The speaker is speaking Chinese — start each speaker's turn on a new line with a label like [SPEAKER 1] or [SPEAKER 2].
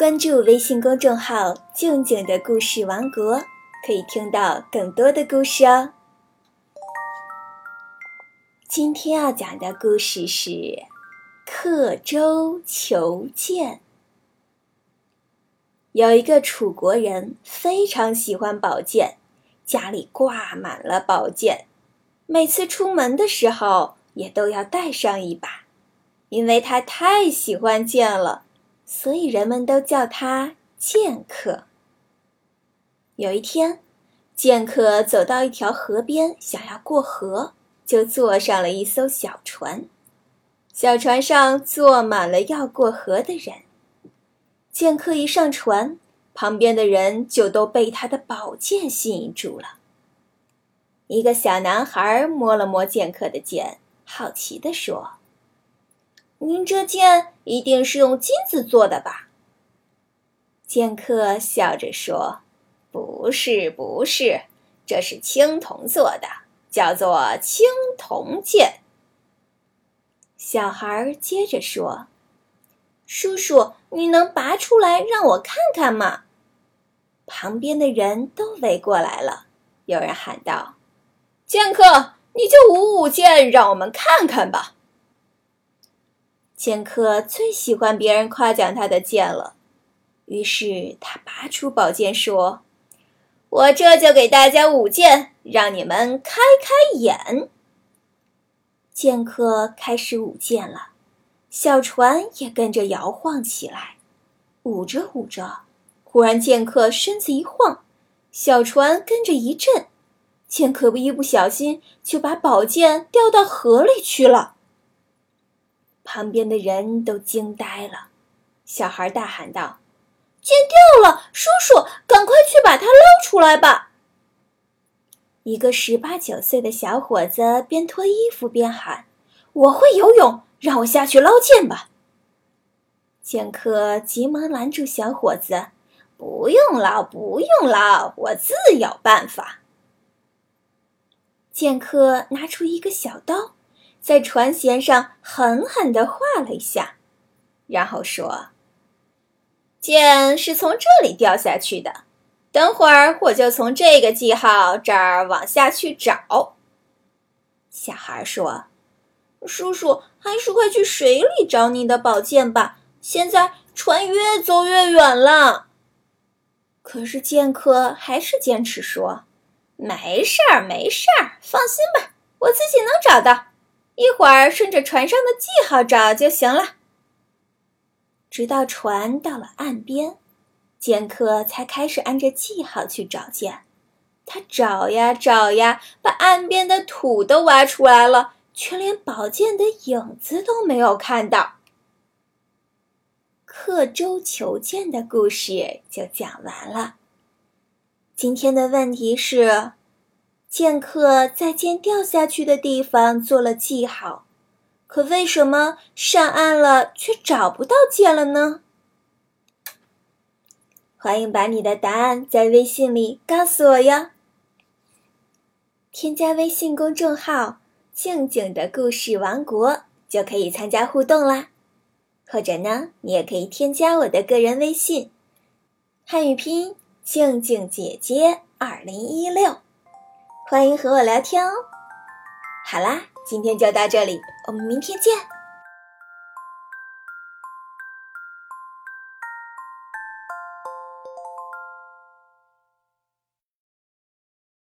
[SPEAKER 1] 关注微信公众号“静静的故事王国”，可以听到更多的故事哦。今天要讲的故事是《刻舟求剑》。有一个楚国人非常喜欢宝剑，家里挂满了宝剑，每次出门的时候也都要带上一把，因为他太喜欢剑了。所以人们都叫他剑客。有一天，剑客走到一条河边，想要过河，就坐上了一艘小船。小船上坐满了要过河的人。剑客一上船，旁边的人就都被他的宝剑吸引住了。一个小男孩摸了摸剑客的剑，好奇地说。您这剑一定是用金子做的吧？剑客笑着说：“不是，不是，这是青铜做的，叫做青铜剑。”小孩接着说：“叔叔，你能拔出来让我看看吗？”旁边的人都围过来了，有人喊道：“剑客，你就舞舞剑，让我们看看吧。”剑客最喜欢别人夸奖他的剑了，于是他拔出宝剑说：“我这就给大家舞剑，让你们开开眼。”剑客开始舞剑了，小船也跟着摇晃起来。舞着舞着，忽然剑客身子一晃，小船跟着一震，剑客不一不小心就把宝剑掉到河里去了。旁边的人都惊呆了，小孩大喊道：“剑掉了！叔叔，赶快去把它捞出来吧！”一个十八九岁的小伙子边脱衣服边喊：“我会游泳，让我下去捞剑吧！”剑客急忙拦住小伙子：“不用捞，不用捞，我自有办法。”剑客拿出一个小刀。在船舷上狠狠地划了一下，然后说：“剑是从这里掉下去的，等会儿我就从这个记号这儿往下去找。”小孩说：“叔叔，还是快去水里找你的宝剑吧，现在船越走越远了。”可是剑客还是坚持说：“没事儿，没事儿，放心吧，我自己能找到。”一会儿顺着船上的记号找就行了。直到船到了岸边，剑客才开始按着记号去找剑。他找呀找呀，把岸边的土都挖出来了，却连宝剑的影子都没有看到。刻舟求剑的故事就讲完了。今天的问题是。剑客在剑掉下去的地方做了记号，可为什么上岸了却找不到剑了呢？欢迎把你的答案在微信里告诉我哟。添加微信公众号“静静的故事王国”就可以参加互动啦。或者呢，你也可以添加我的个人微信，汉语拼音“静静姐姐二零一六”。欢迎和我聊天哦！好啦，今天就到这里，我们明天见。